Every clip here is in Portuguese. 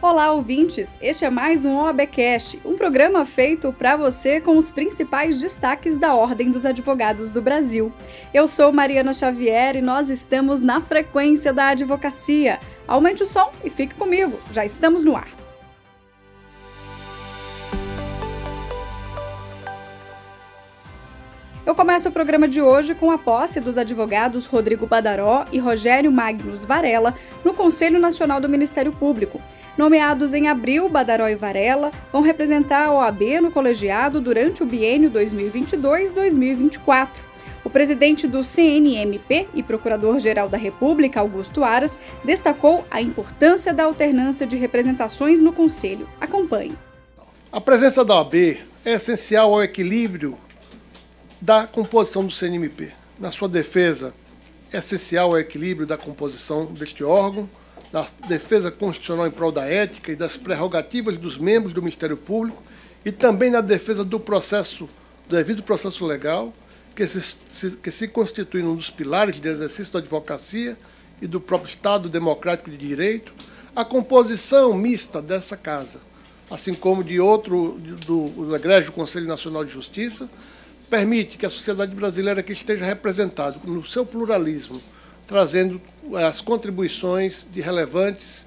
Olá, ouvintes! Este é mais um OABcast, um programa feito para você com os principais destaques da Ordem dos Advogados do Brasil. Eu sou Mariana Xavier e nós estamos na frequência da advocacia. Aumente o som e fique comigo, já estamos no ar. Eu começo o programa de hoje com a posse dos advogados Rodrigo Badaró e Rogério Magnus Varela no Conselho Nacional do Ministério Público. Nomeados em abril, Badaró e Varela vão representar a OAB no colegiado durante o biênio 2022-2024. O presidente do CNMP e procurador-geral da República, Augusto Aras, destacou a importância da alternância de representações no Conselho. Acompanhe. A presença da OAB é essencial ao equilíbrio da composição do CNMP. Na sua defesa, é essencial ao equilíbrio da composição deste órgão, da defesa constitucional em prol da ética e das prerrogativas dos membros do Ministério Público e também na defesa do processo, do devido processo legal, que se, que se constitui um dos pilares de exercício da advocacia e do próprio Estado democrático de direito, a composição mista dessa casa, assim como de outro, do, do Egrégio Conselho Nacional de Justiça, permite que a sociedade brasileira que esteja representada no seu pluralismo, trazendo as contribuições de relevantes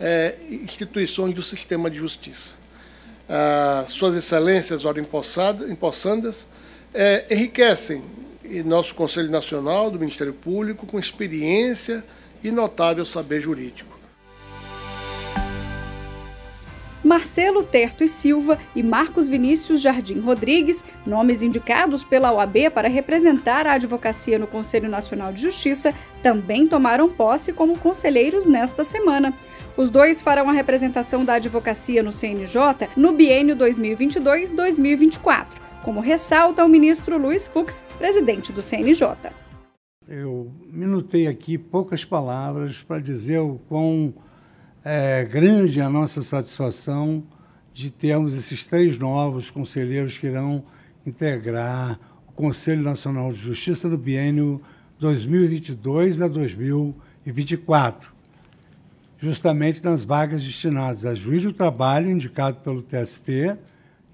é, instituições do sistema de justiça. Ah, suas excelências, ora empossandas, é, enriquecem nosso Conselho Nacional do Ministério Público com experiência e notável saber jurídico. Marcelo Terto e Silva e Marcos Vinícius Jardim Rodrigues, nomes indicados pela OAB para representar a advocacia no Conselho Nacional de Justiça, também tomaram posse como conselheiros nesta semana. Os dois farão a representação da advocacia no CNJ no biênio 2022-2024, como ressalta o ministro Luiz Fux, presidente do CNJ. Eu minutei aqui poucas palavras para dizer o quão é grande a nossa satisfação de termos esses três novos conselheiros que irão integrar o Conselho Nacional de Justiça no biênio 2022 a 2024, justamente nas vagas destinadas a juiz do trabalho, indicado pelo TST,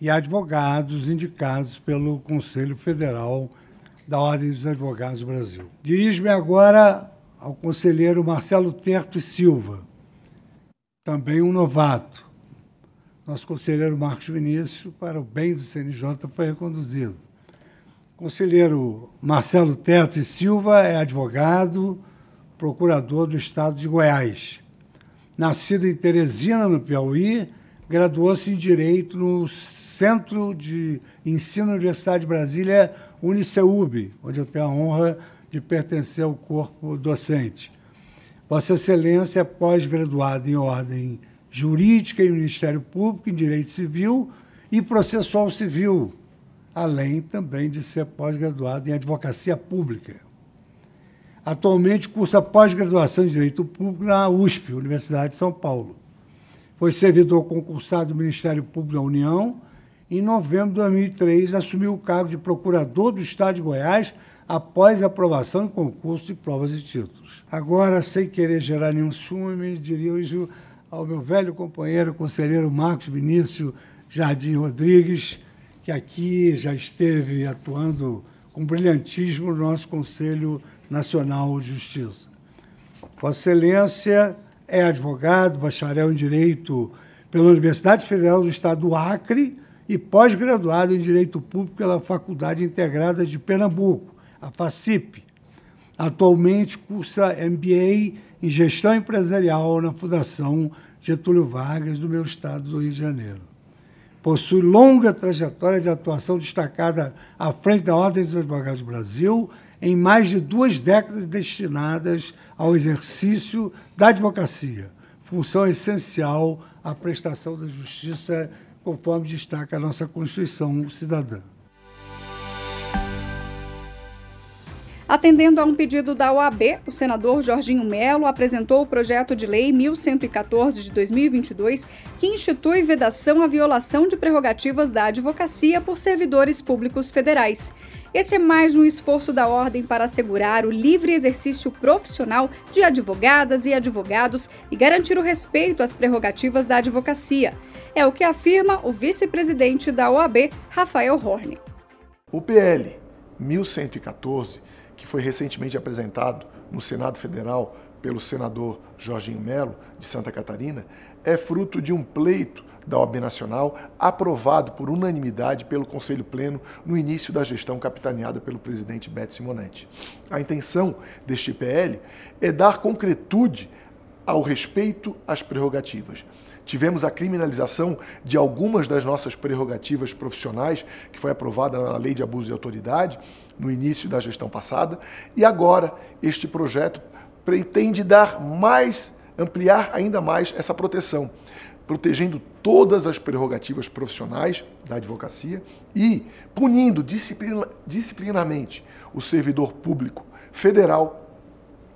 e advogados indicados pelo Conselho Federal da Ordem dos Advogados do Brasil. Dirijo-me agora ao conselheiro Marcelo Terto e Silva também um novato. Nosso conselheiro Marcos Vinícius, para o bem do CNJ, foi reconduzido. Conselheiro Marcelo Teto e Silva é advogado, procurador do Estado de Goiás. Nascido em Teresina, no Piauí, graduou-se em Direito no Centro de Ensino da Universidade de Brasília, Uniceub, onde eu tenho a honra de pertencer ao corpo docente. Vossa Excelência é pós-graduado em ordem jurídica e Ministério Público, em Direito Civil e Processual Civil, além também de ser pós-graduado em Advocacia Pública. Atualmente cursa pós-graduação em Direito Público na USP, Universidade de São Paulo. Foi servidor concursado do Ministério Público da União. Em novembro de 2003, assumiu o cargo de Procurador do Estado de Goiás após aprovação em concurso de provas e títulos. Agora, sem querer gerar nenhum ciúme, me dirijo ao meu velho companheiro, conselheiro Marcos Vinícius Jardim Rodrigues, que aqui já esteve atuando com brilhantismo no nosso Conselho Nacional de Justiça. Vossa Excelência é advogado, bacharel em Direito pela Universidade Federal do Estado do Acre e pós-graduado em Direito Público pela Faculdade Integrada de Pernambuco a FACIP. Atualmente cursa MBA em Gestão Empresarial na Fundação Getúlio Vargas, do meu estado do Rio de Janeiro. Possui longa trajetória de atuação destacada à frente da Ordem dos Advogados do Brasil, em mais de duas décadas destinadas ao exercício da advocacia, função essencial à prestação da justiça, conforme destaca a nossa Constituição Cidadã. Atendendo a um pedido da OAB, o senador Jorginho Melo apresentou o projeto de lei 1114 de 2022, que institui vedação à violação de prerrogativas da advocacia por servidores públicos federais. Esse é mais um esforço da ordem para assegurar o livre exercício profissional de advogadas e advogados e garantir o respeito às prerrogativas da advocacia. É o que afirma o vice-presidente da OAB, Rafael Horne. O PL 1114 que foi recentemente apresentado no Senado Federal pelo senador Jorginho Melo, de Santa Catarina, é fruto de um pleito da OAB Nacional, aprovado por unanimidade pelo Conselho Pleno no início da gestão capitaneada pelo presidente Beto Simonetti. A intenção deste PL é dar concretude ao respeito às prerrogativas. Tivemos a criminalização de algumas das nossas prerrogativas profissionais, que foi aprovada na Lei de Abuso de Autoridade no início da gestão passada, e agora este projeto pretende dar mais, ampliar ainda mais essa proteção, protegendo todas as prerrogativas profissionais da advocacia e punindo disciplina, disciplinarmente o servidor público federal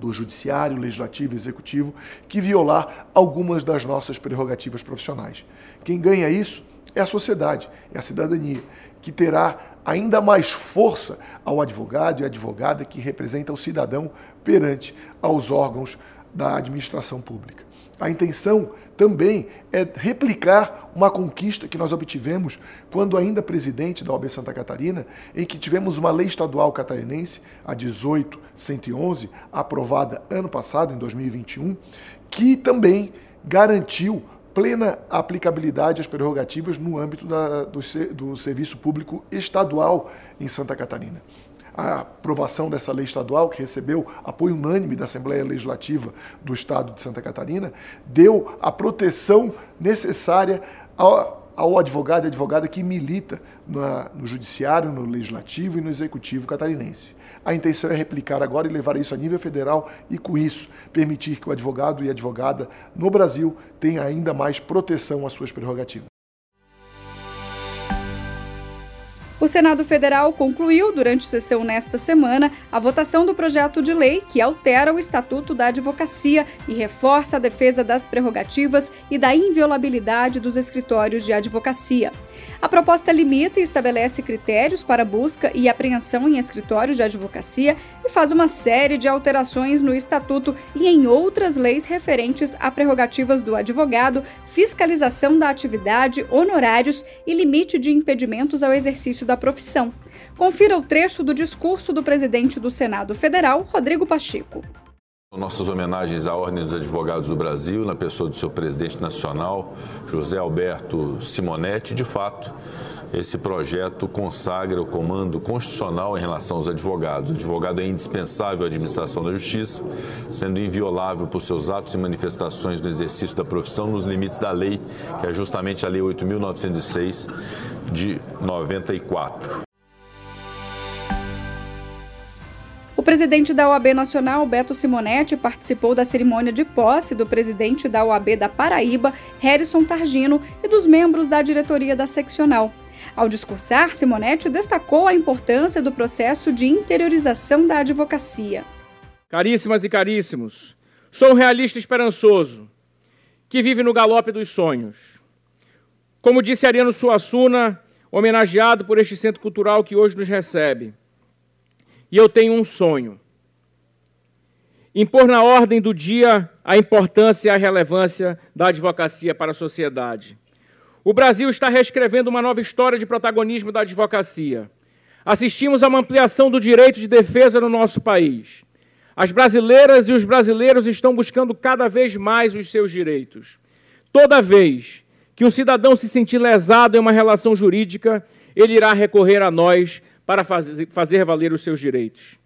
do Judiciário, Legislativo e Executivo que violar algumas das nossas prerrogativas profissionais. Quem ganha isso é a sociedade, é a cidadania, que terá ainda mais força ao advogado e advogada que representa o cidadão perante aos órgãos da administração pública. A intenção também é replicar uma conquista que nós obtivemos quando ainda presidente da OAB Santa Catarina, em que tivemos uma lei estadual catarinense, a 18111, aprovada ano passado, em 2021, que também garantiu plena aplicabilidade às prerrogativas no âmbito da, do, do serviço público estadual em Santa Catarina a aprovação dessa lei estadual, que recebeu apoio unânime da Assembleia Legislativa do Estado de Santa Catarina, deu a proteção necessária ao, ao advogado e advogada que milita na, no Judiciário, no Legislativo e no Executivo catarinense. A intenção é replicar agora e levar isso a nível federal e, com isso, permitir que o advogado e advogada no Brasil tenha ainda mais proteção às suas prerrogativas. O Senado Federal concluiu, durante sessão nesta semana, a votação do projeto de lei que altera o Estatuto da Advocacia e reforça a defesa das prerrogativas e da inviolabilidade dos escritórios de advocacia. A proposta limita e estabelece critérios para busca e apreensão em escritórios de advocacia e faz uma série de alterações no Estatuto e em outras leis referentes a prerrogativas do advogado, fiscalização da atividade, honorários e limite de impedimentos ao exercício da profissão. Confira o trecho do discurso do presidente do Senado Federal, Rodrigo Pacheco. Nossas homenagens à Ordem dos Advogados do Brasil, na pessoa do seu presidente nacional, José Alberto Simonetti. De fato, esse projeto consagra o comando constitucional em relação aos advogados. O advogado é indispensável à administração da justiça, sendo inviolável por seus atos e manifestações no exercício da profissão nos limites da lei, que é justamente a Lei 8.906 de 94. O presidente da OAB Nacional, Beto Simonetti, participou da cerimônia de posse do presidente da OAB da Paraíba, Harrison Targino, e dos membros da diretoria da seccional. Ao discursar, Simonetti destacou a importância do processo de interiorização da advocacia. Caríssimas e caríssimos, sou um realista esperançoso que vive no galope dos sonhos. Como disse Ariano Suassuna, homenageado por este centro cultural que hoje nos recebe, e eu tenho um sonho: impor na ordem do dia a importância e a relevância da advocacia para a sociedade. O Brasil está reescrevendo uma nova história de protagonismo da advocacia. Assistimos a uma ampliação do direito de defesa no nosso país. As brasileiras e os brasileiros estão buscando cada vez mais os seus direitos. Toda vez que um cidadão se sentir lesado em uma relação jurídica, ele irá recorrer a nós para fazer, fazer valer os seus direitos.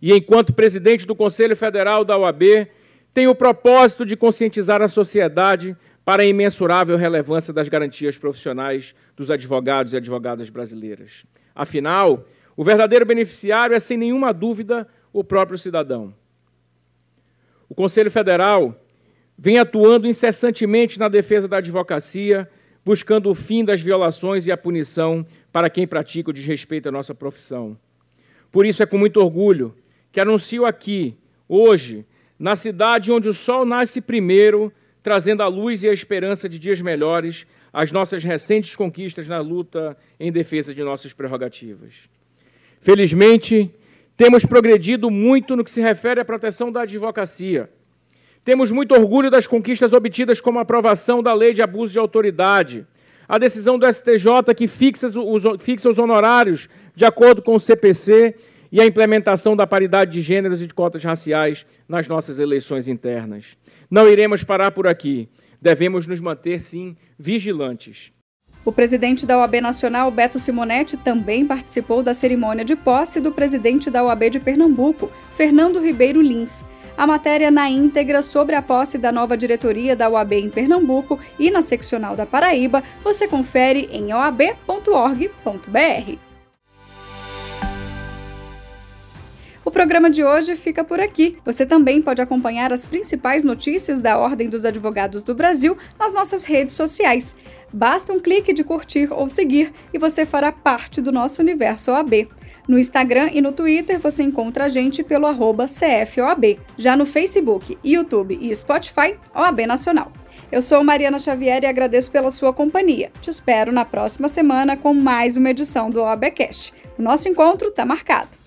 E enquanto presidente do Conselho Federal da OAB, tenho o propósito de conscientizar a sociedade para a imensurável relevância das garantias profissionais dos advogados e advogadas brasileiras. Afinal, o verdadeiro beneficiário é, sem nenhuma dúvida, o próprio cidadão. O Conselho Federal vem atuando incessantemente na defesa da advocacia, buscando o fim das violações e a punição para quem pratica o desrespeito à nossa profissão. Por isso é com muito orgulho que anuncio aqui, hoje, na cidade onde o sol nasce primeiro, trazendo a luz e a esperança de dias melhores, as nossas recentes conquistas na luta em defesa de nossas prerrogativas. Felizmente, temos progredido muito no que se refere à proteção da advocacia. Temos muito orgulho das conquistas obtidas como a aprovação da lei de abuso de autoridade, a decisão do STJ que fixa os, fixa os honorários de acordo com o CPC e a implementação da paridade de gêneros e de cotas raciais nas nossas eleições internas. Não iremos parar por aqui. Devemos nos manter, sim, vigilantes. O presidente da OAB Nacional, Beto Simonetti, também participou da cerimônia de posse do presidente da OAB de Pernambuco, Fernando Ribeiro Lins. A matéria na íntegra sobre a posse da nova diretoria da OAB em Pernambuco e na seccional da Paraíba você confere em oab.org.br. O programa de hoje fica por aqui. Você também pode acompanhar as principais notícias da Ordem dos Advogados do Brasil nas nossas redes sociais. Basta um clique de curtir ou seguir e você fará parte do nosso universo OAB. No Instagram e no Twitter você encontra a gente pelo CFOAB. Já no Facebook, YouTube e Spotify, OAB Nacional. Eu sou Mariana Xavier e agradeço pela sua companhia. Te espero na próxima semana com mais uma edição do OABcast. O nosso encontro está marcado.